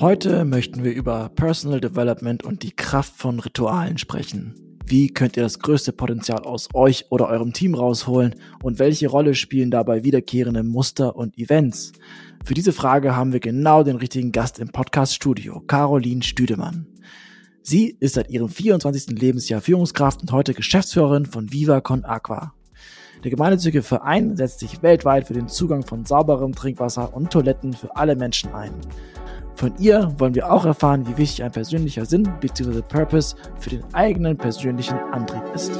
Heute möchten wir über Personal Development und die Kraft von Ritualen sprechen. Wie könnt ihr das größte Potenzial aus euch oder eurem Team rausholen und welche Rolle spielen dabei wiederkehrende Muster und Events? Für diese Frage haben wir genau den richtigen Gast im Podcast-Studio, Caroline Stüdemann. Sie ist seit ihrem 24. Lebensjahr Führungskraft und heute Geschäftsführerin von Viva Con Aqua. Der gemeinnützige Verein setzt sich weltweit für den Zugang von sauberem Trinkwasser und Toiletten für alle Menschen ein. Von ihr wollen wir auch erfahren, wie wichtig ein persönlicher Sinn bzw. Purpose für den eigenen persönlichen Antrieb ist.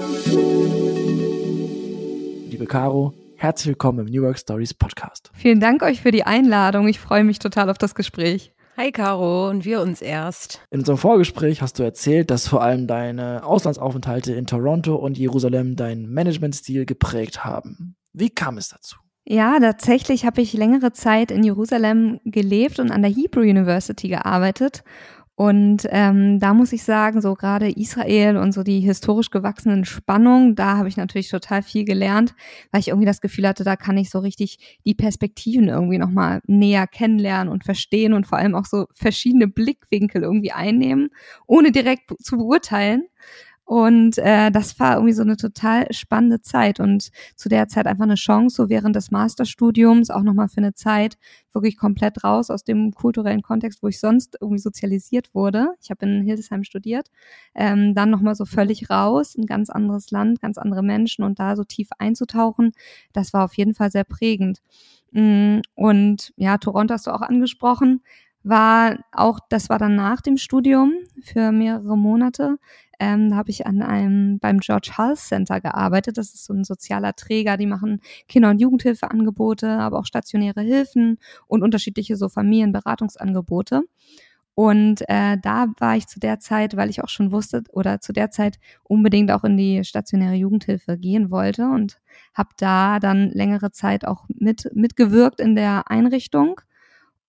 Liebe Caro, herzlich willkommen im New Work Stories Podcast. Vielen Dank euch für die Einladung. Ich freue mich total auf das Gespräch. Hi Caro und wir uns erst. In unserem Vorgespräch hast du erzählt, dass vor allem deine Auslandsaufenthalte in Toronto und Jerusalem deinen Managementstil geprägt haben. Wie kam es dazu? Ja, tatsächlich habe ich längere Zeit in Jerusalem gelebt und an der Hebrew University gearbeitet. Und ähm, da muss ich sagen, so gerade Israel und so die historisch gewachsenen Spannungen, da habe ich natürlich total viel gelernt, weil ich irgendwie das Gefühl hatte, da kann ich so richtig die Perspektiven irgendwie nochmal näher kennenlernen und verstehen und vor allem auch so verschiedene Blickwinkel irgendwie einnehmen, ohne direkt zu beurteilen. Und äh, das war irgendwie so eine total spannende Zeit und zu der Zeit einfach eine Chance, so während des Masterstudiums auch nochmal für eine Zeit wirklich komplett raus aus dem kulturellen Kontext, wo ich sonst irgendwie sozialisiert wurde. Ich habe in Hildesheim studiert, ähm, dann nochmal so völlig raus, ein ganz anderes Land, ganz andere Menschen und da so tief einzutauchen, das war auf jeden Fall sehr prägend. Mm, und ja, Toronto hast du auch angesprochen war auch, das war dann nach dem Studium für mehrere Monate. Ähm, da habe ich an einem beim George Health Center gearbeitet. Das ist so ein sozialer Träger, die machen Kinder- und Jugendhilfeangebote, aber auch stationäre Hilfen und unterschiedliche so Familienberatungsangebote. Und äh, da war ich zu der Zeit, weil ich auch schon wusste oder zu der Zeit unbedingt auch in die stationäre Jugendhilfe gehen wollte und habe da dann längere Zeit auch mit mitgewirkt in der Einrichtung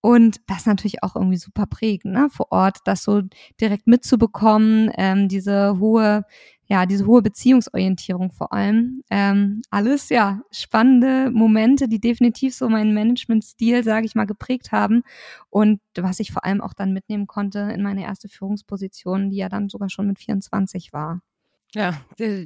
und das natürlich auch irgendwie super prägend, ne? vor Ort, das so direkt mitzubekommen, ähm, diese hohe, ja, diese hohe Beziehungsorientierung vor allem. Ähm, alles, ja, spannende Momente, die definitiv so meinen Managementstil, sage ich mal, geprägt haben. Und was ich vor allem auch dann mitnehmen konnte in meine erste Führungsposition, die ja dann sogar schon mit 24 war. Ja,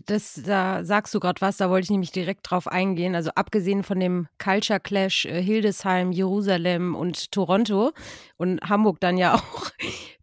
das, da sagst du gerade was, da wollte ich nämlich direkt drauf eingehen. Also abgesehen von dem Culture Clash äh, Hildesheim, Jerusalem und Toronto und Hamburg dann ja auch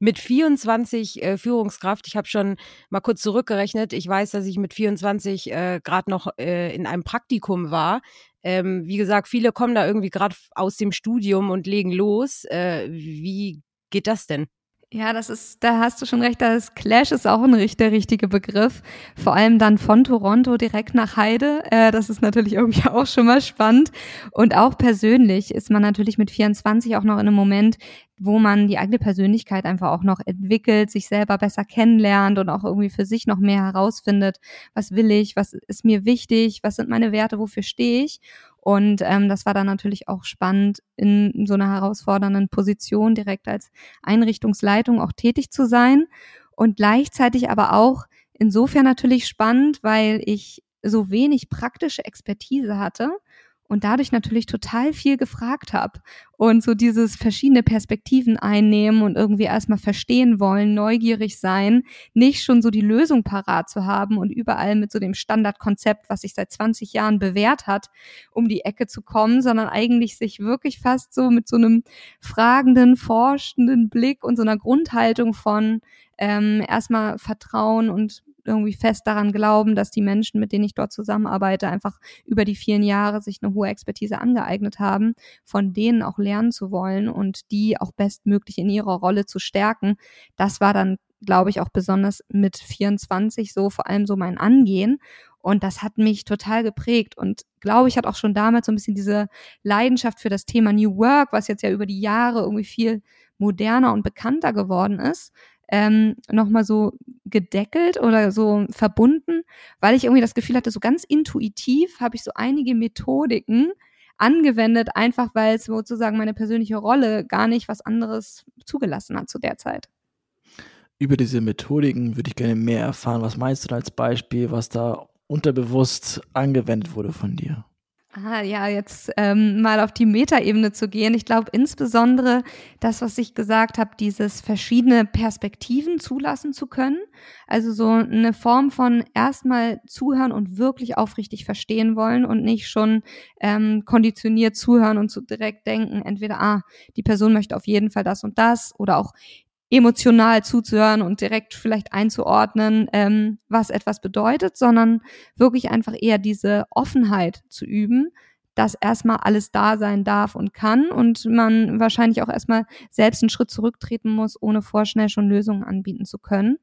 mit 24 äh, Führungskraft. Ich habe schon mal kurz zurückgerechnet. Ich weiß, dass ich mit 24 äh, gerade noch äh, in einem Praktikum war. Ähm, wie gesagt, viele kommen da irgendwie gerade aus dem Studium und legen los. Äh, wie geht das denn? Ja, das ist, da hast du schon recht, das Clash ist auch ein der richtige Begriff. Vor allem dann von Toronto direkt nach Heide. Äh, das ist natürlich irgendwie auch schon mal spannend. Und auch persönlich ist man natürlich mit 24 auch noch in einem Moment, wo man die eigene Persönlichkeit einfach auch noch entwickelt, sich selber besser kennenlernt und auch irgendwie für sich noch mehr herausfindet, was will ich, was ist mir wichtig, was sind meine Werte, wofür stehe ich. Und ähm, das war dann natürlich auch spannend, in so einer herausfordernden Position direkt als Einrichtungsleitung auch tätig zu sein. Und gleichzeitig aber auch insofern natürlich spannend, weil ich so wenig praktische Expertise hatte und dadurch natürlich total viel gefragt habe und so dieses verschiedene Perspektiven einnehmen und irgendwie erstmal verstehen wollen, neugierig sein, nicht schon so die Lösung parat zu haben und überall mit so dem Standardkonzept, was sich seit 20 Jahren bewährt hat, um die Ecke zu kommen, sondern eigentlich sich wirklich fast so mit so einem fragenden, forschenden Blick und so einer Grundhaltung von ähm, erstmal Vertrauen und irgendwie fest daran glauben, dass die Menschen, mit denen ich dort zusammenarbeite, einfach über die vielen Jahre sich eine hohe Expertise angeeignet haben, von denen auch lernen zu wollen und die auch bestmöglich in ihrer Rolle zu stärken. Das war dann, glaube ich, auch besonders mit 24 so vor allem so mein Angehen. Und das hat mich total geprägt und glaube ich, hat auch schon damals so ein bisschen diese Leidenschaft für das Thema New Work, was jetzt ja über die Jahre irgendwie viel moderner und bekannter geworden ist, ähm, nochmal so gedeckelt oder so verbunden, weil ich irgendwie das Gefühl hatte, so ganz intuitiv habe ich so einige Methodiken angewendet, einfach weil es sozusagen meine persönliche Rolle gar nicht was anderes zugelassen hat zu der Zeit. Über diese Methodiken würde ich gerne mehr erfahren. Was meinst du als Beispiel, was da unterbewusst angewendet wurde von dir? Ah, ja, jetzt ähm, mal auf die Metaebene zu gehen. Ich glaube insbesondere das, was ich gesagt habe, dieses verschiedene Perspektiven zulassen zu können. Also so eine Form von erstmal zuhören und wirklich aufrichtig verstehen wollen und nicht schon ähm, konditioniert zuhören und zu direkt denken, entweder, ah, die Person möchte auf jeden Fall das und das oder auch emotional zuzuhören und direkt vielleicht einzuordnen, ähm, was etwas bedeutet, sondern wirklich einfach eher diese Offenheit zu üben, dass erstmal alles da sein darf und kann und man wahrscheinlich auch erstmal selbst einen Schritt zurücktreten muss, ohne vorschnell schon Lösungen anbieten zu können.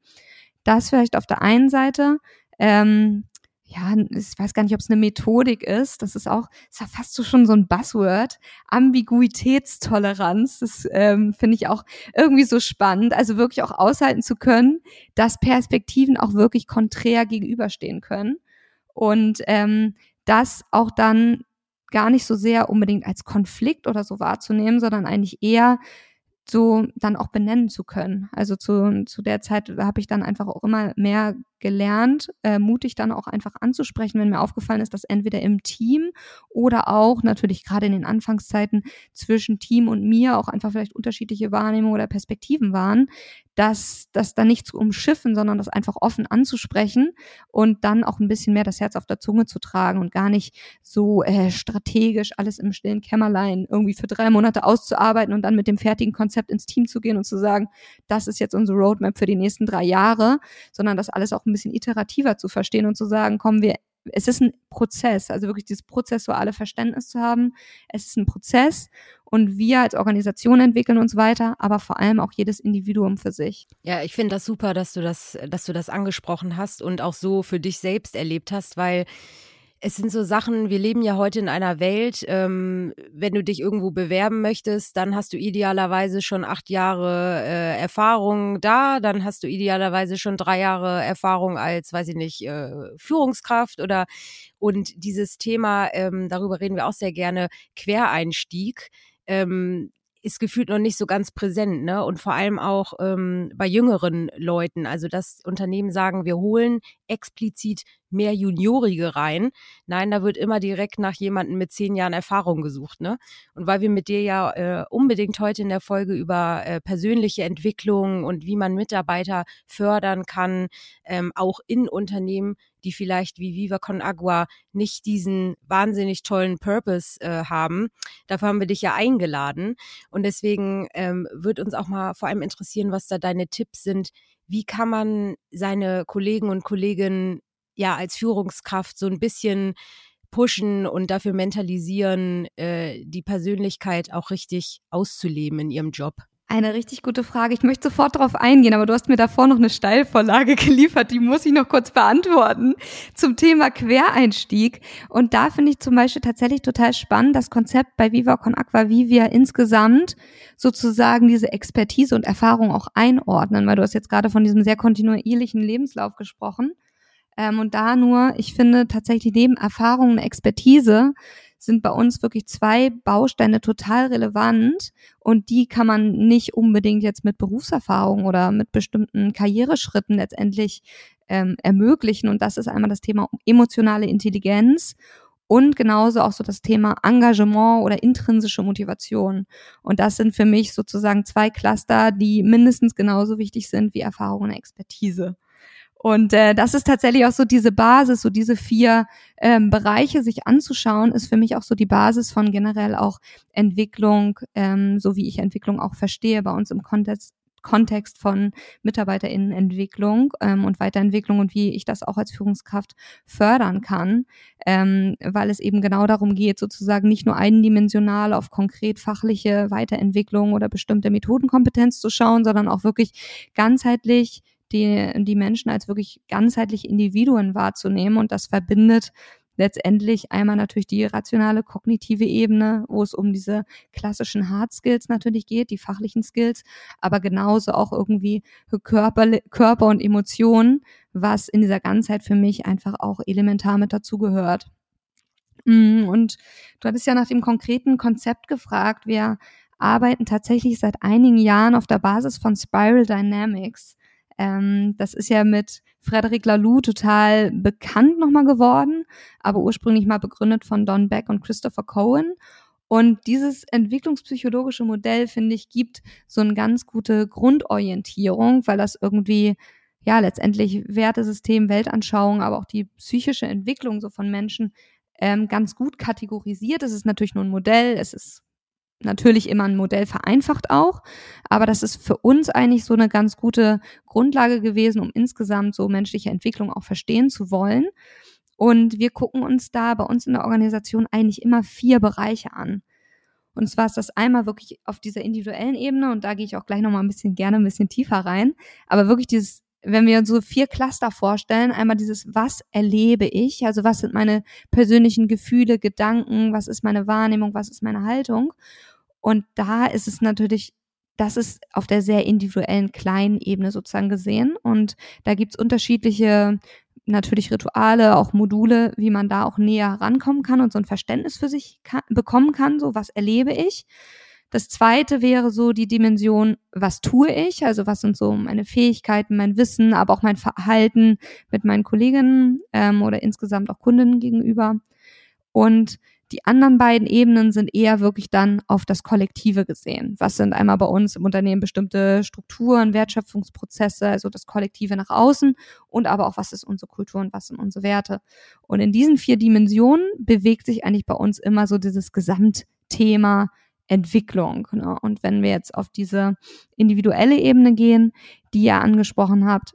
Das vielleicht auf der einen Seite. Ähm, ja, ich weiß gar nicht, ob es eine Methodik ist. Das ist auch, ist ja fast so schon so ein Buzzword. Ambiguitätstoleranz. Das ähm, finde ich auch irgendwie so spannend. Also wirklich auch aushalten zu können, dass Perspektiven auch wirklich konträr gegenüberstehen können. Und ähm, das auch dann gar nicht so sehr unbedingt als Konflikt oder so wahrzunehmen, sondern eigentlich eher so dann auch benennen zu können. Also zu, zu der Zeit habe ich dann einfach auch immer mehr gelernt, äh, mutig dann auch einfach anzusprechen, wenn mir aufgefallen ist, dass entweder im Team oder auch natürlich gerade in den Anfangszeiten zwischen Team und mir auch einfach vielleicht unterschiedliche Wahrnehmungen oder Perspektiven waren, dass das dann nicht zu umschiffen, sondern das einfach offen anzusprechen und dann auch ein bisschen mehr das Herz auf der Zunge zu tragen und gar nicht so äh, strategisch alles im stillen Kämmerlein irgendwie für drei Monate auszuarbeiten und dann mit dem fertigen Konzept ins Team zu gehen und zu sagen, das ist jetzt unsere Roadmap für die nächsten drei Jahre, sondern das alles auch ein bisschen iterativer zu verstehen und zu sagen, kommen wir es ist ein Prozess, also wirklich dieses prozessuale Verständnis zu haben. Es ist ein Prozess und wir als Organisation entwickeln uns weiter, aber vor allem auch jedes Individuum für sich. Ja, ich finde das super, dass du das, dass du das angesprochen hast und auch so für dich selbst erlebt hast, weil es sind so Sachen, wir leben ja heute in einer Welt, ähm, wenn du dich irgendwo bewerben möchtest, dann hast du idealerweise schon acht Jahre äh, Erfahrung da, dann hast du idealerweise schon drei Jahre Erfahrung als, weiß ich nicht, äh, Führungskraft oder und dieses Thema, ähm, darüber reden wir auch sehr gerne, Quereinstieg. Ähm, ist gefühlt noch nicht so ganz präsent, ne? Und vor allem auch ähm, bei jüngeren Leuten. Also dass Unternehmen sagen, wir holen explizit mehr Juniorige rein. Nein, da wird immer direkt nach jemandem mit zehn Jahren Erfahrung gesucht, ne? Und weil wir mit dir ja äh, unbedingt heute in der Folge über äh, persönliche Entwicklung und wie man Mitarbeiter fördern kann, ähm, auch in Unternehmen, die vielleicht wie Viva Con Agua nicht diesen wahnsinnig tollen Purpose äh, haben. Dafür haben wir dich ja eingeladen. Und deswegen ähm, wird uns auch mal vor allem interessieren, was da deine Tipps sind, wie kann man seine Kollegen und Kolleginnen ja als Führungskraft so ein bisschen pushen und dafür mentalisieren, äh, die Persönlichkeit auch richtig auszuleben in ihrem Job? Eine richtig gute Frage. Ich möchte sofort darauf eingehen, aber du hast mir davor noch eine Steilvorlage geliefert, die muss ich noch kurz beantworten zum Thema Quereinstieg. Und da finde ich zum Beispiel tatsächlich total spannend das Konzept bei Viva Con Aqua, wie wir insgesamt sozusagen diese Expertise und Erfahrung auch einordnen, weil du hast jetzt gerade von diesem sehr kontinuierlichen Lebenslauf gesprochen. Ähm, und da nur, ich finde tatsächlich neben Erfahrung und Expertise sind bei uns wirklich zwei Bausteine total relevant und die kann man nicht unbedingt jetzt mit Berufserfahrung oder mit bestimmten Karriereschritten letztendlich ähm, ermöglichen. Und das ist einmal das Thema emotionale Intelligenz und genauso auch so das Thema Engagement oder intrinsische Motivation. Und das sind für mich sozusagen zwei Cluster, die mindestens genauso wichtig sind wie Erfahrung und Expertise. Und äh, das ist tatsächlich auch so diese Basis, so diese vier ähm, Bereiche sich anzuschauen, ist für mich auch so die Basis von generell auch Entwicklung, ähm, so wie ich Entwicklung auch verstehe bei uns im Kontext, Kontext von MitarbeiterInnenentwicklung ähm, und Weiterentwicklung und wie ich das auch als Führungskraft fördern kann, ähm, weil es eben genau darum geht, sozusagen nicht nur eindimensional auf konkret fachliche Weiterentwicklung oder bestimmte Methodenkompetenz zu schauen, sondern auch wirklich ganzheitlich die, die Menschen als wirklich ganzheitliche Individuen wahrzunehmen und das verbindet letztendlich einmal natürlich die rationale kognitive Ebene, wo es um diese klassischen Hard Skills natürlich geht, die fachlichen Skills, aber genauso auch irgendwie Körper, Körper und Emotionen, was in dieser Ganzheit für mich einfach auch elementar mit dazugehört. Mm, und du hattest ja nach dem konkreten Konzept gefragt. Wir arbeiten tatsächlich seit einigen Jahren auf der Basis von Spiral Dynamics Ähm, das ist ja mit Frederic Laloux total bekannt nochmal geworden, aber ursprünglich mal begründet von Don Beck und Christopher Cohen. Und dieses entwicklungspsychologische Modell, finde ich, gibt so eine ganz gute Grundorientierung, weil das irgendwie ja letztendlich Wertesystem, Weltanschauung, aber auch die psychische Entwicklung so von Menschen ähm, ganz gut kategorisiert. Es ist natürlich nur ein Modell, es ist natürlich immer ein Modell vereinfacht auch, aber das ist für uns eigentlich so eine ganz gute Grundlage gewesen, um insgesamt so menschliche Entwicklung auch verstehen zu wollen. Und wir gucken uns da bei uns in der Organisation eigentlich immer vier Bereiche an. Und zwar ist das einmal wirklich auf dieser individuellen Ebene und da gehe ich auch gleich nochmal ein bisschen gerne ein bisschen tiefer rein, aber wirklich dieses wenn wir uns so vier Cluster vorstellen, einmal dieses, was erlebe ich, also was sind meine persönlichen Gefühle, Gedanken, was ist meine Wahrnehmung, was ist meine Haltung. Und da ist es natürlich, das ist auf der sehr individuellen kleinen Ebene sozusagen gesehen. Und da gibt's unterschiedliche, natürlich Rituale, auch Module, wie man da auch näher rankommen kann und so ein Verständnis für sich kann, bekommen kann, so was erlebe ich. Das zweite wäre so die Dimension, was tue ich? Also was sind so meine Fähigkeiten, mein Wissen, aber auch mein Verhalten mit meinen Kolleginnen ähm, oder insgesamt auch Kundinnen gegenüber. Und die anderen beiden Ebenen sind eher wirklich dann auf das Kollektive gesehen. Was sind einmal bei uns im Unternehmen bestimmte Strukturen, Wertschöpfungsprozesse, also das Kollektive nach außen und aber auch, was ist unsere Kultur und was sind unsere Werte. Und in diesen vier Dimensionen bewegt sich eigentlich bei uns immer so dieses Gesamtthema Entwicklung. Ne? Und wenn wir jetzt auf diese individuelle Ebene gehen, die ihr angesprochen habt,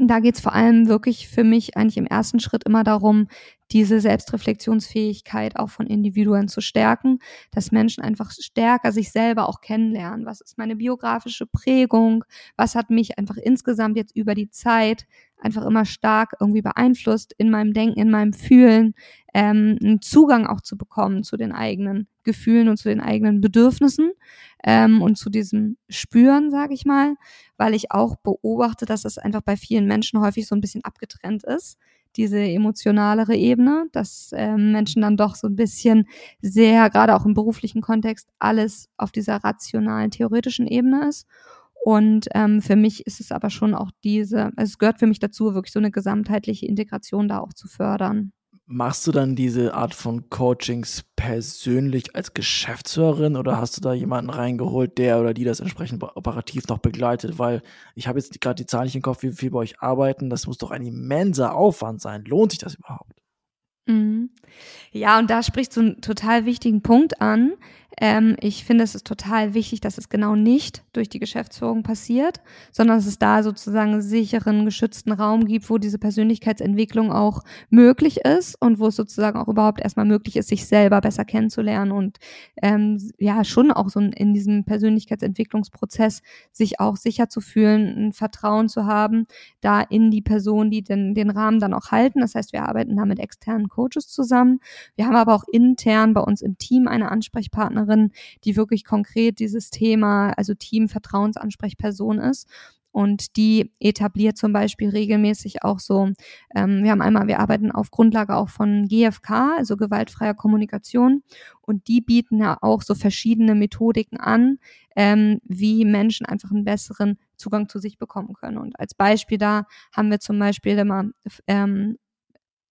da geht es vor allem wirklich für mich eigentlich im ersten Schritt immer darum, diese Selbstreflexionsfähigkeit auch von Individuen zu stärken, dass Menschen einfach stärker sich selber auch kennenlernen. Was ist meine biografische Prägung? Was hat mich einfach insgesamt jetzt über die Zeit einfach immer stark irgendwie beeinflusst in meinem Denken, in meinem Fühlen, ähm, einen Zugang auch zu bekommen zu den eigenen Gefühlen und zu den eigenen Bedürfnissen ähm, und zu diesem Spüren, sage ich mal, weil ich auch beobachte, dass das einfach bei vielen Menschen häufig so ein bisschen abgetrennt ist diese emotionalere Ebene, dass ähm, Menschen dann doch so ein bisschen sehr, gerade auch im beruflichen Kontext, alles auf dieser rationalen, theoretischen Ebene ist. Und ähm, für mich ist es aber schon auch diese, also es gehört für mich dazu, wirklich so eine gesamtheitliche Integration da auch zu fördern. Machst du dann diese Art von Coachings persönlich als Geschäftsführerin oder hast du da jemanden reingeholt, der oder die das entsprechend operativ noch begleitet? Weil ich habe jetzt gerade die Zahlen nicht im Kopf, wie viel bei euch arbeiten. Das muss doch ein immenser Aufwand sein. Lohnt sich das überhaupt? Mhm. Ja, und da sprichst du einen total wichtigen Punkt an. Ähm, ich finde, es ist total wichtig, dass es genau nicht durch die Geschäftsführung passiert, sondern dass es da sozusagen einen sicheren, geschützten Raum gibt, wo diese Persönlichkeitsentwicklung auch möglich ist und wo es sozusagen auch überhaupt erstmal möglich ist, sich selber besser kennenzulernen und ähm, ja, schon auch so in diesem Persönlichkeitsentwicklungsprozess sich auch sicher zu fühlen, ein Vertrauen zu haben, da in die Person, die den, den Rahmen dann auch halten. Das heißt, wir arbeiten da mit externen Coaches zusammen. Wir haben aber auch intern bei uns im Team eine Ansprechpartnerin, Partnerin, die wirklich konkret dieses Thema, also Team Vertrauensansprechperson ist. Und die etabliert zum Beispiel regelmäßig auch so, ähm, wir haben einmal, wir arbeiten auf Grundlage auch von GFK, also gewaltfreier Kommunikation. Und die bieten ja auch so verschiedene Methodiken an, ähm, wie Menschen einfach einen besseren Zugang zu sich bekommen können. Und als Beispiel da haben wir zum Beispiel immer ähm,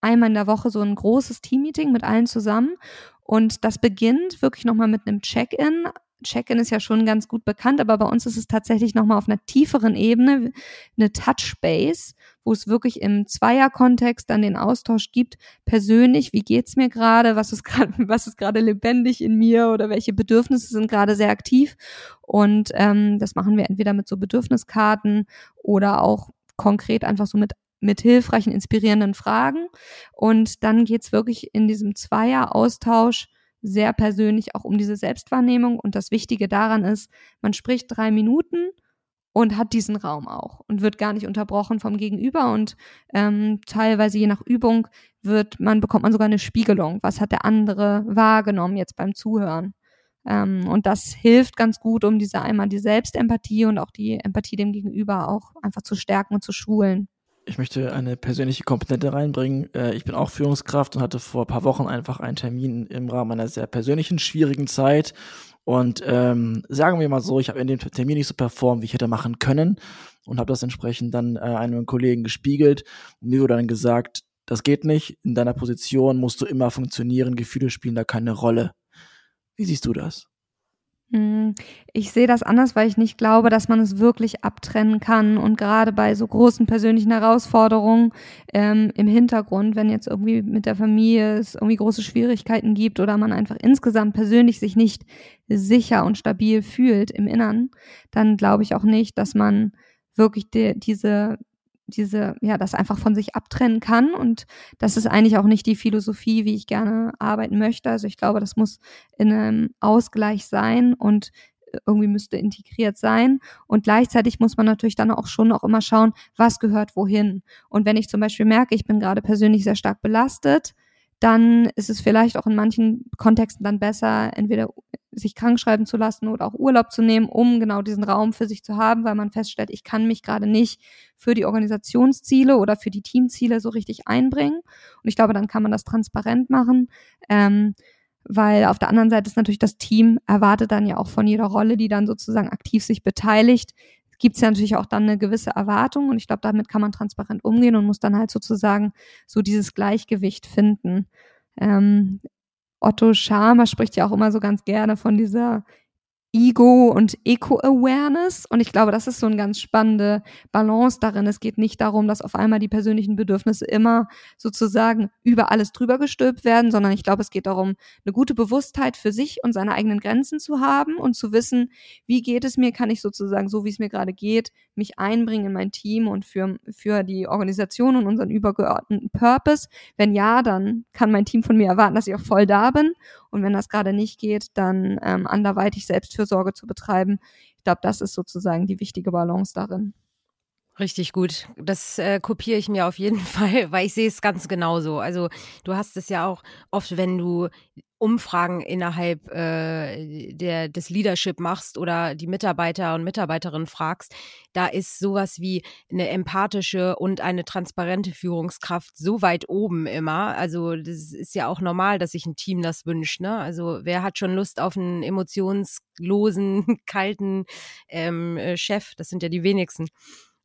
einmal in der Woche so ein großes Teammeeting mit allen zusammen. Und das beginnt wirklich nochmal mit einem Check-in. Check-in ist ja schon ganz gut bekannt, aber bei uns ist es tatsächlich nochmal auf einer tieferen Ebene, eine Touchbase, wo es wirklich im Zweierkontext dann den Austausch gibt, persönlich, wie geht's mir gerade, was ist gerade, was ist gerade lebendig in mir oder welche Bedürfnisse sind gerade sehr aktiv. Und ähm, das machen wir entweder mit so Bedürfniskarten oder auch konkret einfach so mit mit hilfreichen, inspirierenden Fragen. Und dann geht's wirklich in diesem Zweier-Austausch sehr persönlich auch um diese Selbstwahrnehmung. Und das Wichtige daran ist, man spricht drei Minuten und hat diesen Raum auch und wird gar nicht unterbrochen vom Gegenüber. Und ähm, teilweise je nach Übung wird man, bekommt man sogar eine Spiegelung. Was hat der andere wahrgenommen jetzt beim Zuhören? Ähm, und das hilft ganz gut, um diese einmal die Selbstempathie und auch die Empathie dem Gegenüber auch einfach zu stärken und zu schulen ich möchte eine persönliche Komponente reinbringen. Äh, ich bin auch Führungskraft und hatte vor ein paar Wochen einfach einen Termin im Rahmen einer sehr persönlichen, schwierigen Zeit. Und ähm, sagen wir mal so, ich habe in dem Termin nicht so performt, wie ich hätte machen können und habe das entsprechend dann äh, einem Kollegen gespiegelt. Und mir wurde dann gesagt, das geht nicht, in deiner Position musst du immer funktionieren, Gefühle spielen da keine Rolle. Wie siehst du das? Hm, ich sehe das anders, weil ich nicht glaube, dass man es wirklich abtrennen kann. Und gerade bei so großen persönlichen Herausforderungen ähm, im Hintergrund, wenn jetzt irgendwie mit der Familie es irgendwie große Schwierigkeiten gibt oder man einfach insgesamt persönlich sich nicht sicher und stabil fühlt im Innern, dann glaube ich auch nicht, dass man wirklich die, diese diese, ja, das einfach von sich abtrennen kann. Und das ist eigentlich auch nicht die Philosophie, wie ich gerne arbeiten möchte. Also ich glaube, das muss in einem Ausgleich sein und irgendwie müsste integriert sein. Und gleichzeitig muss man natürlich dann auch schon auch immer schauen, was gehört wohin. Und wenn ich zum Beispiel merke, ich bin gerade persönlich sehr stark belastet, dann ist es vielleicht auch in manchen Kontexten dann besser, entweder sich krank schreiben zu lassen oder auch Urlaub zu nehmen, um genau diesen Raum für sich zu haben, weil man feststellt, ich kann mich gerade nicht für die Organisationsziele oder für die Teamziele so richtig einbringen. Und ich glaube, dann kann man das transparent machen. Ähm, weil auf der anderen Seite ist natürlich das Team erwartet dann ja auch von jeder Rolle, die dann sozusagen aktiv sich beteiligt, gibt es ja natürlich auch dann eine gewisse Erwartung und ich glaube, damit kann man transparent umgehen und muss dann halt sozusagen so dieses Gleichgewicht finden. Ähm, Otto Schama spricht ja auch immer so ganz gerne von dieser Ego und Eco-Awareness. Und ich glaube, das ist so eine ganz spannende Balance darin. Es geht nicht darum, dass auf einmal die persönlichen Bedürfnisse immer sozusagen über alles drüber gestülpt werden, sondern ich glaube, es geht darum, eine gute Bewusstheit für sich und seine eigenen Grenzen zu haben und zu wissen, wie geht es mir, kann ich sozusagen, so wie es mir gerade geht, mich einbringen in mein Team und für, für die Organisation und unseren übergeordneten Purpose. Wenn ja, dann kann mein Team von mir erwarten, dass ich auch voll da bin. Und wenn das gerade nicht geht, dann ähm, anderweitig Selbstfürsorge zu betreiben. Ich glaube, das ist sozusagen die wichtige Balance darin. Richtig gut. Das äh, kopiere ich mir auf jeden Fall, weil ich sehe es ganz genauso. Also du hast es ja auch oft, wenn du Umfragen innerhalb äh, der, des Leadership machst oder die Mitarbeiter und Mitarbeiterinnen fragst, da ist sowas wie eine empathische und eine transparente Führungskraft so weit oben immer. Also das ist ja auch normal, dass sich ein Team das wünscht. Ne? Also wer hat schon Lust auf einen emotionslosen, kalten ähm, äh, Chef? Das sind ja die wenigsten.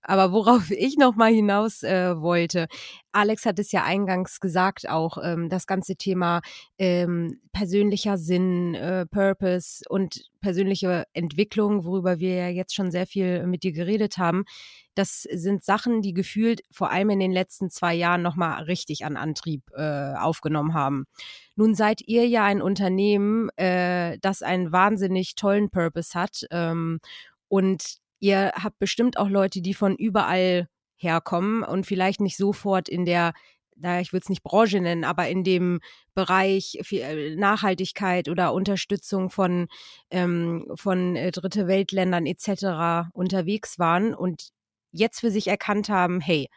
Aber worauf ich noch mal hinaus äh, wollte, Alex hat es ja eingangs gesagt, auch ähm, das ganze Thema ähm, persönlicher Sinn, äh, Purpose und persönliche Entwicklung, worüber wir ja jetzt schon sehr viel mit dir geredet haben. Das sind Sachen, die gefühlt vor allem in den letzten zwei Jahren noch mal richtig an Antrieb äh, aufgenommen haben. Nun seid ihr ja ein Unternehmen, äh, das einen wahnsinnig tollen Purpose hat ähm, und Ihr habt bestimmt auch Leute, die von überall herkommen und vielleicht nicht sofort in der da ich würde es nicht Branche nennen, aber in dem Bereich äh, Nachhaltigkeit oder Unterstützung von, ähm, von äh, Dritte Weltländern etc. unterwegs waren und jetzt für sich erkannt haben, hey,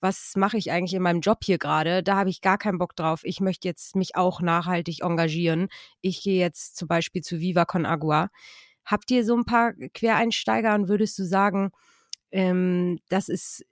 was mache ich eigentlich in meinem Job hier gerade? Da habe ich gar keinen Bock drauf. Ich möchte jetzt mich auch nachhaltig engagieren. Ich gehe jetzt zum Beispiel zu Viva Con Agua. Habt ihr so ein paar Quereinsteiger und würdest du sagen, ähm, das ist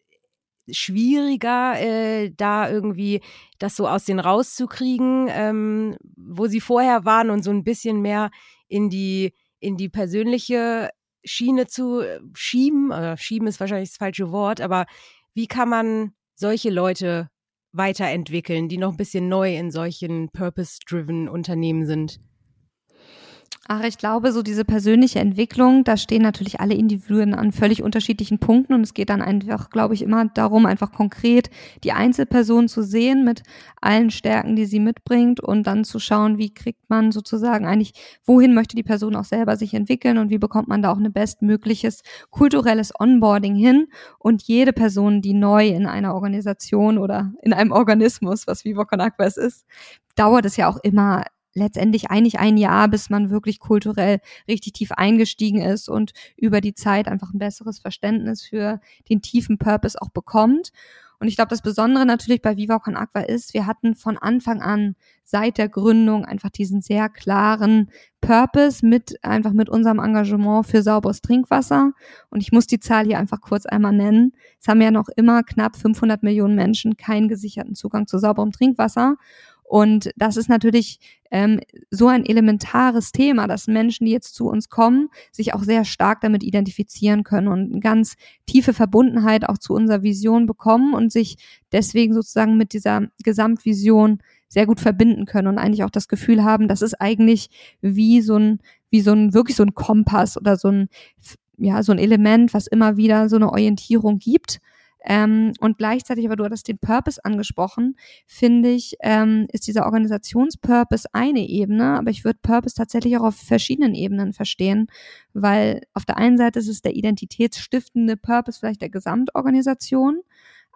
schwieriger, äh, da irgendwie das so aus den rauszukriegen, ähm, wo sie vorher waren und so ein bisschen mehr in die, in die persönliche Schiene zu äh, schieben. Oder schieben ist wahrscheinlich das falsche Wort, aber wie kann man solche Leute weiterentwickeln, die noch ein bisschen neu in solchen purpose-driven Unternehmen sind? Ach, ich glaube, so diese persönliche Entwicklung, da stehen natürlich alle Individuen an völlig unterschiedlichen Punkten und es geht dann einfach, glaube ich, immer darum, einfach konkret die Einzelperson zu sehen mit allen Stärken, die sie mitbringt und dann zu schauen, wie kriegt man sozusagen eigentlich, wohin möchte die Person auch selber sich entwickeln und wie bekommt man da auch ein bestmögliches kulturelles Onboarding hin und jede Person, die neu in einer Organisation oder in einem Organismus, was Viva Con Aquas ist, dauert es ja auch immer letztendlich eigentlich ein Jahr, bis man wirklich kulturell richtig tief eingestiegen ist und über die Zeit einfach ein besseres Verständnis für den tiefen Purpose auch bekommt. Und ich glaube, das Besondere natürlich bei Viva Con Aqua ist, wir hatten von Anfang an seit der Gründung einfach diesen sehr klaren Purpose mit einfach mit unserem Engagement für sauberes Trinkwasser. Und ich muss die Zahl hier einfach kurz einmal nennen. Es haben ja noch immer knapp 500 Millionen Menschen keinen gesicherten Zugang zu sauberem Trinkwasser. Und das ist natürlich ähm, so ein elementares Thema, dass Menschen, die jetzt zu uns kommen, sich auch sehr stark damit identifizieren können und eine ganz tiefe Verbundenheit auch zu unserer Vision bekommen und sich deswegen sozusagen mit dieser Gesamtvision sehr gut verbinden können und eigentlich auch das Gefühl haben, das ist eigentlich wie so ein, wie so ein, wirklich so ein Kompass oder so ein, ja, so ein Element, was immer wieder so eine Orientierung gibt ähm, und gleichzeitig, aber du hattest den Purpose angesprochen, finde ich, ähm, ist dieser Organisationspurpose eine Ebene, aber ich würde Purpose tatsächlich auch auf verschiedenen Ebenen verstehen, weil auf der einen Seite ist es der identitätsstiftende Purpose vielleicht der Gesamtorganisation,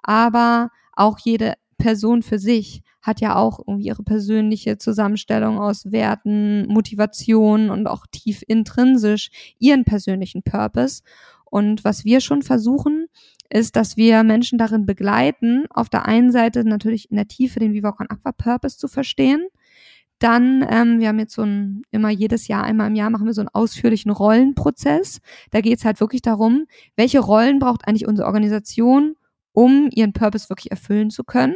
aber auch jede Person für sich hat ja auch irgendwie ihre persönliche Zusammenstellung aus Werten, Motivation und auch tief intrinsisch ihren persönlichen Purpose. Und was wir schon versuchen, ist, dass wir Menschen darin begleiten, auf der einen Seite natürlich in der Tiefe den Vivocon Aqua Purpose zu verstehen. Dann, ähm, wir haben jetzt so ein, immer jedes Jahr, einmal im Jahr machen wir so einen ausführlichen Rollenprozess. Da geht es halt wirklich darum, welche Rollen braucht eigentlich unsere Organisation, um ihren Purpose wirklich erfüllen zu können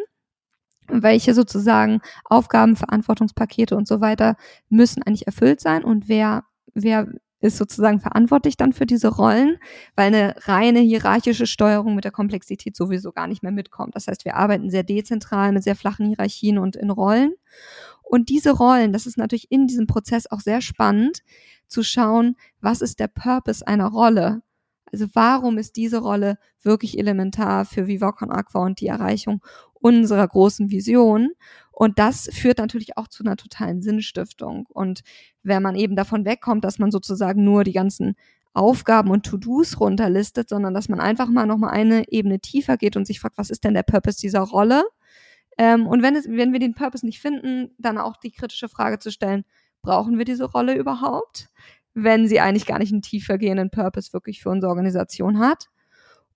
welche sozusagen Aufgaben, Verantwortungspakete und so weiter müssen eigentlich erfüllt sein und wer, wer ist sozusagen verantwortlich dann für diese Rollen, weil eine reine hierarchische Steuerung mit der Komplexität sowieso gar nicht mehr mitkommt. Das heißt, wir arbeiten sehr dezentral mit sehr flachen Hierarchien und in Rollen. Und diese Rollen, das ist natürlich in diesem Prozess auch sehr spannend zu schauen, was ist der Purpose einer Rolle? Also warum ist diese Rolle wirklich elementar für Vivocon Aqua und die Erreichung unserer großen Vision? Und das führt natürlich auch zu einer totalen Sinnstiftung. Und wenn man eben davon wegkommt, dass man sozusagen nur die ganzen Aufgaben und To-Dos runterlistet, sondern dass man einfach mal nochmal eine Ebene tiefer geht und sich fragt, was ist denn der Purpose dieser Rolle? Ähm, und wenn, es, wenn wir den Purpose nicht finden, dann auch die kritische Frage zu stellen, brauchen wir diese Rolle überhaupt? Wenn sie eigentlich gar nicht einen tiefer gehenden Purpose wirklich für unsere Organisation hat.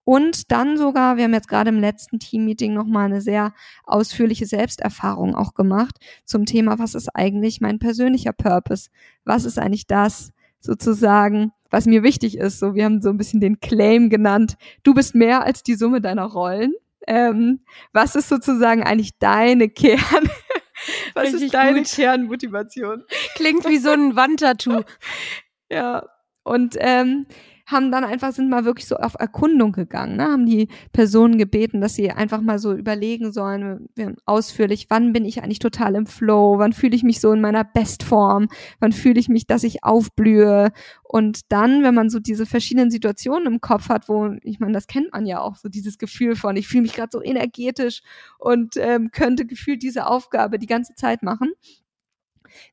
Und dann sogar, wir haben jetzt gerade im letzten Teammeeting nochmal eine sehr ausführliche Selbsterfahrung auch gemacht zum Thema, was ist eigentlich mein persönlicher Purpose? Was ist eigentlich das sozusagen, was mir wichtig ist? So, wir haben so ein bisschen den Claim genannt, du bist mehr als die Summe deiner Rollen. Ähm, was ist sozusagen eigentlich deine Kern? was Richtig ist deine gut. Kernmotivation? Klingt wie so ein Wandtattoo. ja. Und ähm, haben dann einfach, sind mal wirklich so auf Erkundung gegangen, ne? haben die Personen gebeten, dass sie einfach mal so überlegen sollen, ausführlich, wann bin ich eigentlich total im Flow, wann fühle ich mich so in meiner Bestform, wann fühle ich mich, dass ich aufblühe. Und dann, wenn man so diese verschiedenen Situationen im Kopf hat, wo, ich meine, das kennt man ja auch, so dieses Gefühl von, ich fühle mich gerade so energetisch und ähm, könnte gefühlt diese Aufgabe die ganze Zeit machen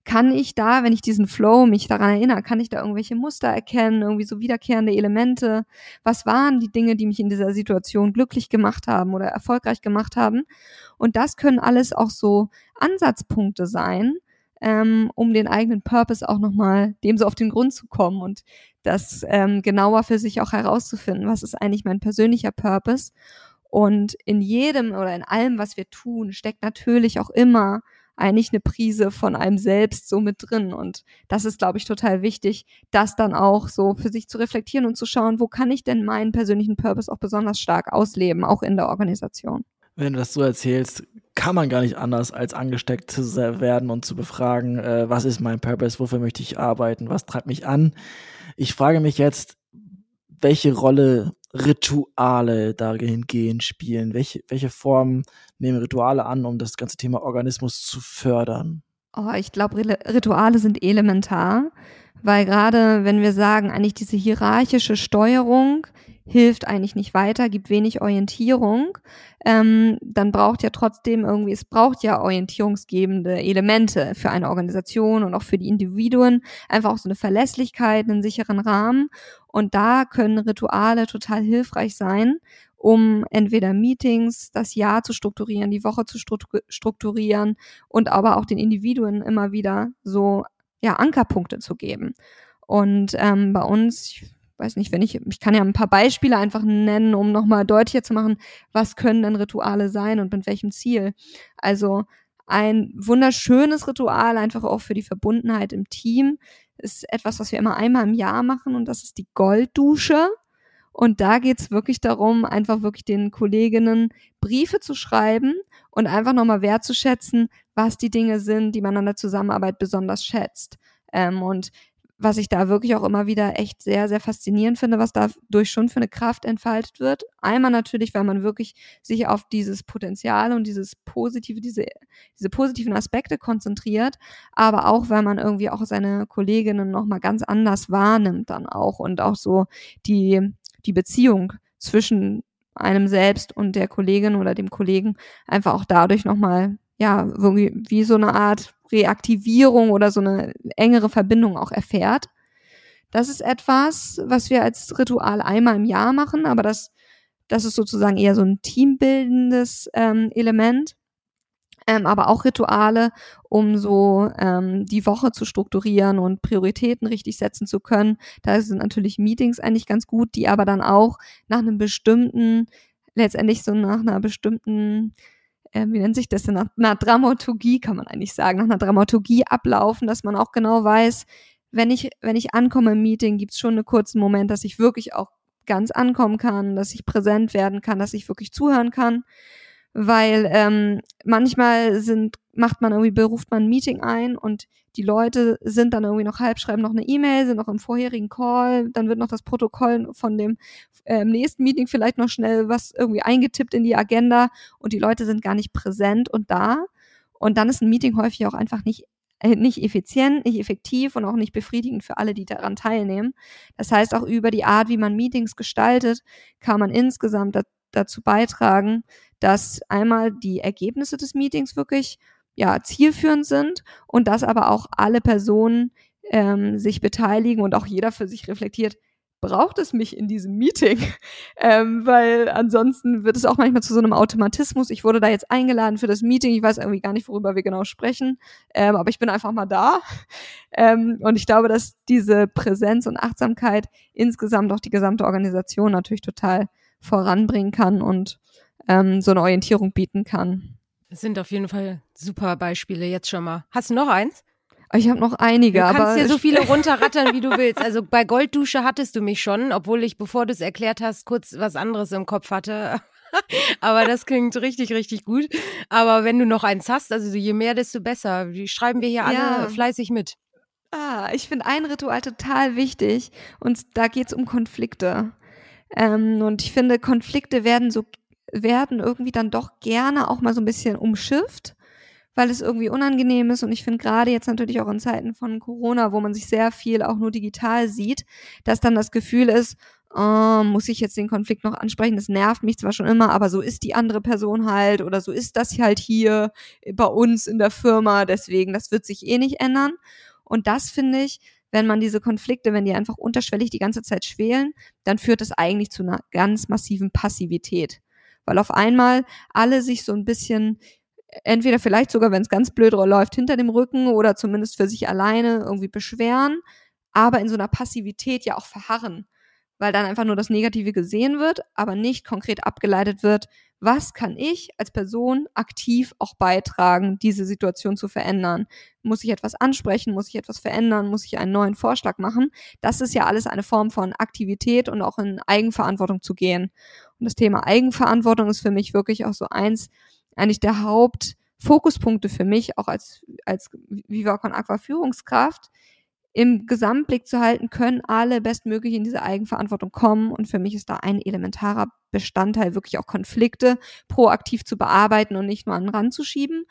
kann ich da, wenn ich diesen Flow mich daran erinnere, kann ich da irgendwelche Muster erkennen, irgendwie so wiederkehrende Elemente? Was waren die Dinge, die mich in dieser Situation glücklich gemacht haben oder erfolgreich gemacht haben? Und das können alles auch so Ansatzpunkte sein, ähm, um den eigenen Purpose auch nochmal dem so auf den Grund zu kommen und das ähm, genauer für sich auch herauszufinden, was ist eigentlich mein persönlicher Purpose. Und in jedem oder in allem, was wir tun, steckt natürlich auch immer eigentlich eine Prise von einem selbst so mit drin. Und das ist, glaube ich, total wichtig, das dann auch so für sich zu reflektieren und zu schauen, wo kann ich denn meinen persönlichen Purpose auch besonders stark ausleben, auch in der Organisation. Wenn du das so erzählst, kann man gar nicht anders, als angesteckt zu werden und zu befragen, äh, was ist mein Purpose, wofür möchte ich arbeiten, was treibt mich an. Ich frage mich jetzt, welche Rolle Rituale dahingehend spielen? Welche, welche Formen nehmen Rituale an, um das ganze Thema Organismus zu fördern? Oh, ich glaube, Rituale sind elementar, weil gerade wenn wir sagen, eigentlich diese hierarchische Steuerung hilft eigentlich nicht weiter, gibt wenig Orientierung, ähm, dann braucht ja trotzdem irgendwie, es braucht ja orientierungsgebende Elemente für eine Organisation und auch für die Individuen, einfach auch so eine Verlässlichkeit, einen sicheren Rahmen. Und da können Rituale total hilfreich sein, um entweder Meetings, das Jahr zu strukturieren, die Woche zu strukturieren und aber auch den Individuen immer wieder so ja Ankerpunkte zu geben. Und ähm, bei uns, weiß nicht, wenn ich, ich kann ja ein paar Beispiele einfach nennen, um nochmal deutlicher zu machen, was können denn Rituale sein und mit welchem Ziel. Also ein wunderschönes Ritual, einfach auch für die Verbundenheit im Team, ist etwas, was wir immer einmal im Jahr machen und das ist die Golddusche. Und da geht's wirklich darum, einfach wirklich den Kolleginnen Briefe zu schreiben und einfach nochmal wertzuschätzen, was die Dinge sind, die man an der Zusammenarbeit besonders schätzt. Ähm, und was ich da wirklich auch immer wieder echt sehr, sehr faszinierend finde, was dadurch schon für eine Kraft entfaltet wird. Einmal natürlich, weil man wirklich sich auf dieses Potenzial und dieses positive, diese, diese positiven Aspekte konzentriert, aber auch, weil man irgendwie auch seine Kolleginnen nochmal ganz anders wahrnimmt dann auch und auch so die, die Beziehung zwischen einem selbst und der Kollegin oder dem Kollegen einfach auch dadurch nochmal, ja, irgendwie wie so eine Art Reaktivierung oder so eine engere Verbindung auch erfährt. Das ist etwas, was wir als Ritual einmal im Jahr machen, aber das, das ist sozusagen eher so ein teambildendes ähm, Element. Ähm, aber auch Rituale, um so ähm, die Woche zu strukturieren und Prioritäten richtig setzen zu können. Da sind natürlich Meetings eigentlich ganz gut, die aber dann auch nach einem bestimmten, letztendlich so nach einer bestimmten äh, wie nennt sich das denn, nach einer Dramaturgie kann man eigentlich sagen, nach einer Dramaturgie ablaufen, dass man auch genau weiß, wenn ich, wenn ich ankomme im Meeting, gibt's schon einen kurzen Moment, dass ich wirklich auch ganz ankommen kann, dass ich präsent werden kann, dass ich wirklich zuhören kann weil ähm, manchmal sind, macht man irgendwie, beruft man ein Meeting ein und die Leute sind dann irgendwie noch halb, schreiben noch eine E-Mail, sind noch im vorherigen Call, dann wird noch das Protokoll von dem äh, nächsten Meeting vielleicht noch schnell was irgendwie eingetippt in die Agenda und die Leute sind gar nicht präsent und da. Und dann ist ein Meeting häufig auch einfach nicht äh, nicht effizient, nicht effektiv und auch nicht befriedigend für alle, die daran teilnehmen. Das heißt, auch über die Art, wie man Meetings gestaltet, kann man insgesamt dazu beitragen, dass einmal die Ergebnisse des Meetings wirklich ja, zielführend sind und dass aber auch alle Personen ähm, sich beteiligen und auch jeder für sich reflektiert, braucht es mich in diesem Meeting? ähm, weil ansonsten wird es auch manchmal zu so einem Automatismus. Ich wurde da jetzt eingeladen für das Meeting. Ich weiß irgendwie gar nicht, worüber wir genau sprechen, ähm, aber ich bin einfach mal da. Ähm, und ich glaube, dass diese Präsenz und Achtsamkeit insgesamt auch die gesamte Organisation natürlich total voranbringen kann und ähm, so eine Orientierung bieten kann. Das sind auf jeden Fall super Beispiele jetzt schon mal. Hast du noch eins? Ich habe noch einige, aber. Du kannst dir so viele runterrattern, wie du willst. Also bei Golddusche hattest du mich schon, obwohl ich, bevor du es erklärt hast, kurz was anderes im Kopf hatte. aber das klingt richtig, richtig gut. Aber wenn du noch eins hast, also je mehr, desto besser. Die schreiben wir hier alle ja. fleißig mit. Ah, ich finde ein Ritual total wichtig und da geht's um Konflikte. Ähm, und ich finde, Konflikte werden so, werden irgendwie dann doch gerne auch mal so ein bisschen umschifft, weil es irgendwie unangenehm ist. Und ich finde gerade jetzt natürlich auch in Zeiten von Corona, wo man sich sehr viel auch nur digital sieht, dass dann das Gefühl ist, oh, muss ich jetzt den Konflikt noch ansprechen? Das nervt mich zwar schon immer, aber so ist die andere Person halt oder so ist das halt hier bei uns in der Firma. Deswegen, das wird sich eh nicht ändern. Und das finde ich, wenn man diese Konflikte, wenn die einfach unterschwellig die ganze Zeit schwelen, dann führt das eigentlich zu einer ganz massiven Passivität. Weil auf einmal alle sich so ein bisschen, entweder vielleicht sogar, wenn es ganz blöd läuft, hinter dem Rücken oder zumindest für sich alleine irgendwie beschweren, aber in so einer Passivität ja auch verharren weil dann einfach nur das Negative gesehen wird, aber nicht konkret abgeleitet wird, was kann ich als Person aktiv auch beitragen, diese Situation zu verändern? Muss ich etwas ansprechen? Muss ich etwas verändern? Muss ich einen neuen Vorschlag machen? Das ist ja alles eine Form von Aktivität und auch in Eigenverantwortung zu gehen. Und das Thema Eigenverantwortung ist für mich wirklich auch so eins, eigentlich der Hauptfokuspunkte für mich, auch als, als Viva Con Aqua Führungskraft, im Gesamtblick zu halten, können alle bestmöglich in diese Eigenverantwortung kommen. Und für mich ist da ein elementarer Bestandteil, wirklich auch Konflikte proaktiv zu bearbeiten und nicht nur an den Rand zu schieben.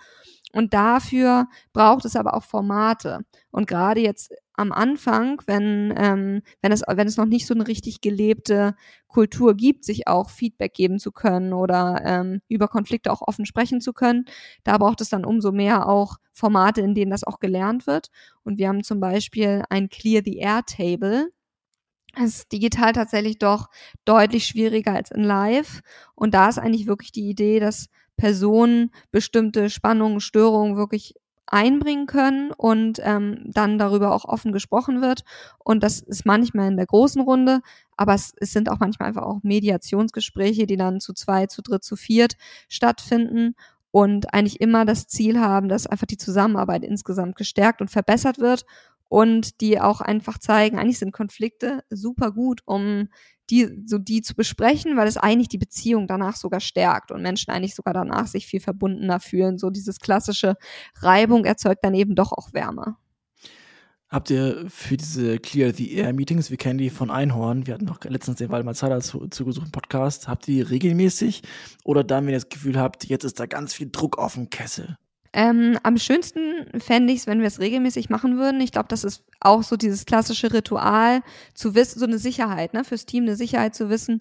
Und dafür braucht es aber auch Formate. Und gerade jetzt am Anfang, wenn, ähm, wenn, es, wenn es noch nicht so eine richtig gelebte Kultur gibt, sich auch Feedback geben zu können oder ähm, über Konflikte auch offen sprechen zu können, da braucht es dann umso mehr auch Formate, in denen das auch gelernt wird. Und wir haben zum Beispiel ein Clear the Air Table. Es ist digital tatsächlich doch deutlich schwieriger als in Live. Und da ist eigentlich wirklich die Idee, dass Personen bestimmte Spannungen, Störungen wirklich einbringen können und ähm, dann darüber auch offen gesprochen wird. Und das ist manchmal in der großen Runde, aber es, es sind auch manchmal einfach auch Mediationsgespräche, die dann zu zwei, zu dritt, zu viert stattfinden und eigentlich immer das Ziel haben, dass einfach die Zusammenarbeit insgesamt gestärkt und verbessert wird und die auch einfach zeigen, eigentlich sind Konflikte super gut, um die, so die zu besprechen, weil es eigentlich die Beziehung danach sogar stärkt und Menschen eigentlich sogar danach sich viel verbundener fühlen. So dieses klassische Reibung erzeugt dann eben doch auch Wärme. Habt ihr für diese Clear the Air Meetings, wir kennen die von Einhorn, wir hatten noch letztens den Waldemar Zeiler zu, zugesucht Podcast, habt ihr die regelmäßig oder dann, wenn ihr das Gefühl habt, jetzt ist da ganz viel Druck auf dem Kessel? Ähm, am schönsten fände ich es, wenn wir es regelmäßig machen würden. Ich glaube, das ist auch so dieses klassische Ritual, zu wissen, so eine Sicherheit, ne, fürs Team eine Sicherheit zu wissen,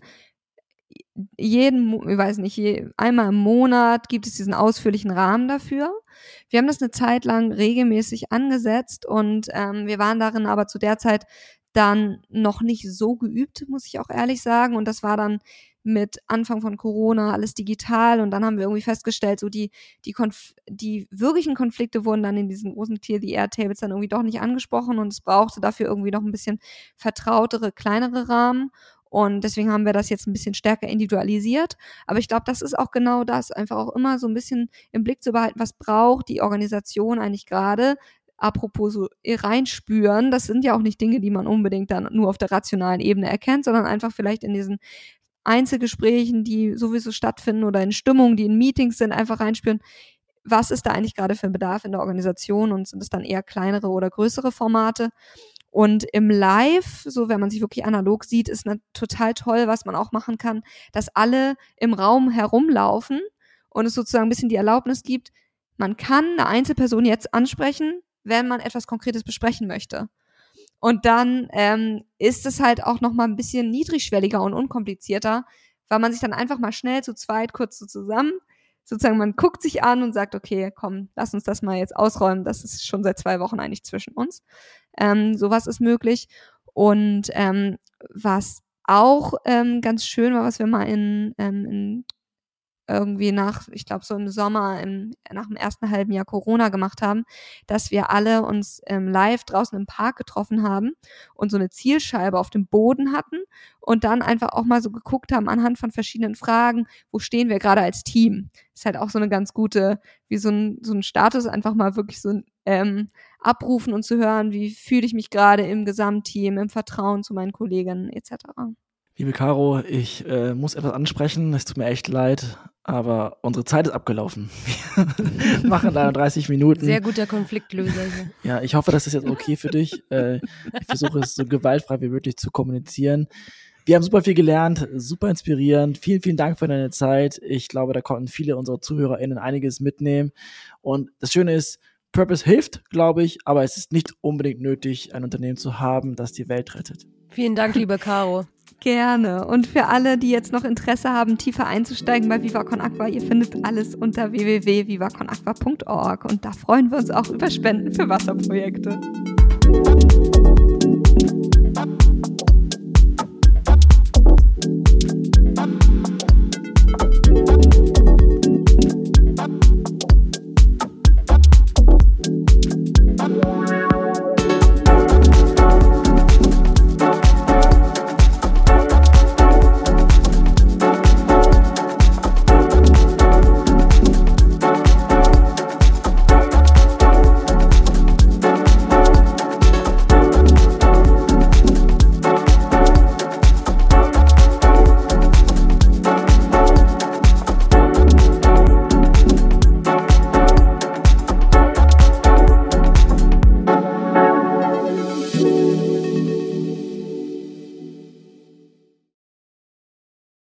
jeden, ich weiß nicht, je, einmal im Monat gibt es diesen ausführlichen Rahmen dafür. Wir haben das eine Zeit lang regelmäßig angesetzt und ähm, wir waren darin aber zu der Zeit dann noch nicht so geübt, muss ich auch ehrlich sagen. Und das war dann mit Anfang von Corona alles digital und dann haben wir irgendwie festgestellt, so die, die, Konf die wirklichen Konflikte wurden dann in diesen großen Clear the Air Tables dann irgendwie doch nicht angesprochen und es brauchte dafür irgendwie noch ein bisschen vertrautere, kleinere Rahmen. Und deswegen haben wir das jetzt ein bisschen stärker individualisiert. Aber ich glaube, das ist auch genau das, einfach auch immer so ein bisschen im Blick zu behalten, was braucht die Organisation eigentlich gerade. Apropos so reinspüren, das sind ja auch nicht Dinge, die man unbedingt dann nur auf der rationalen Ebene erkennt, sondern einfach vielleicht in diesen Einzelgesprächen, die sowieso stattfinden oder in Stimmungen, die in Meetings sind, einfach reinspüren, was ist da eigentlich gerade für ein Bedarf in der Organisation und sind es dann eher kleinere oder größere Formate. Und im Live, so wenn man sich wirklich analog sieht, ist total toll, was man auch machen kann, dass alle im Raum herumlaufen und es sozusagen ein bisschen die Erlaubnis gibt, man kann eine Einzelperson jetzt ansprechen, wenn man etwas Konkretes besprechen möchte. Und dann ähm, ist es halt auch noch mal ein bisschen niedrigschwelliger und unkomplizierter, weil man sich dann einfach mal schnell zu zweit kurz so zusammen, sozusagen man guckt sich an und sagt, okay, komm, lass uns das mal jetzt ausräumen. Das ist schon seit zwei Wochen eigentlich zwischen uns. Ähm, sowas ist möglich. Und ähm, was auch ähm, ganz schön war, was wir mal in, ähm, in irgendwie nach, ich glaube so im Sommer, im, nach dem ersten halben Jahr Corona gemacht haben, dass wir alle uns ähm, live draußen im Park getroffen haben und so eine Zielscheibe auf dem Boden hatten und dann einfach auch mal so geguckt haben anhand von verschiedenen Fragen, wo stehen wir gerade als Team. Ist halt auch so eine ganz gute, wie so ein, so ein Status, einfach mal wirklich so ähm, abrufen und zu hören, wie fühle ich mich gerade im Gesamtteam, im Vertrauen zu meinen Kolleginnen etc. Liebe Caro, ich äh, muss etwas ansprechen. Es tut mir echt leid, aber unsere Zeit ist abgelaufen. Wir machen da 30 Minuten. Sehr guter Konfliktlöser hier. Ja, ich hoffe, das ist jetzt okay für dich. Äh, ich versuche es so gewaltfrei wie möglich zu kommunizieren. Wir haben super viel gelernt, super inspirierend. Vielen, vielen Dank für deine Zeit. Ich glaube, da konnten viele unserer ZuhörerInnen einiges mitnehmen. Und das Schöne ist, Purpose hilft, glaube ich, aber es ist nicht unbedingt nötig, ein Unternehmen zu haben, das die Welt rettet. Vielen Dank, liebe Caro. Gerne. Und für alle, die jetzt noch Interesse haben, tiefer einzusteigen bei Viva Con Aqua, ihr findet alles unter www.vivaconaqua.org und da freuen wir uns auch über Spenden für Wasserprojekte.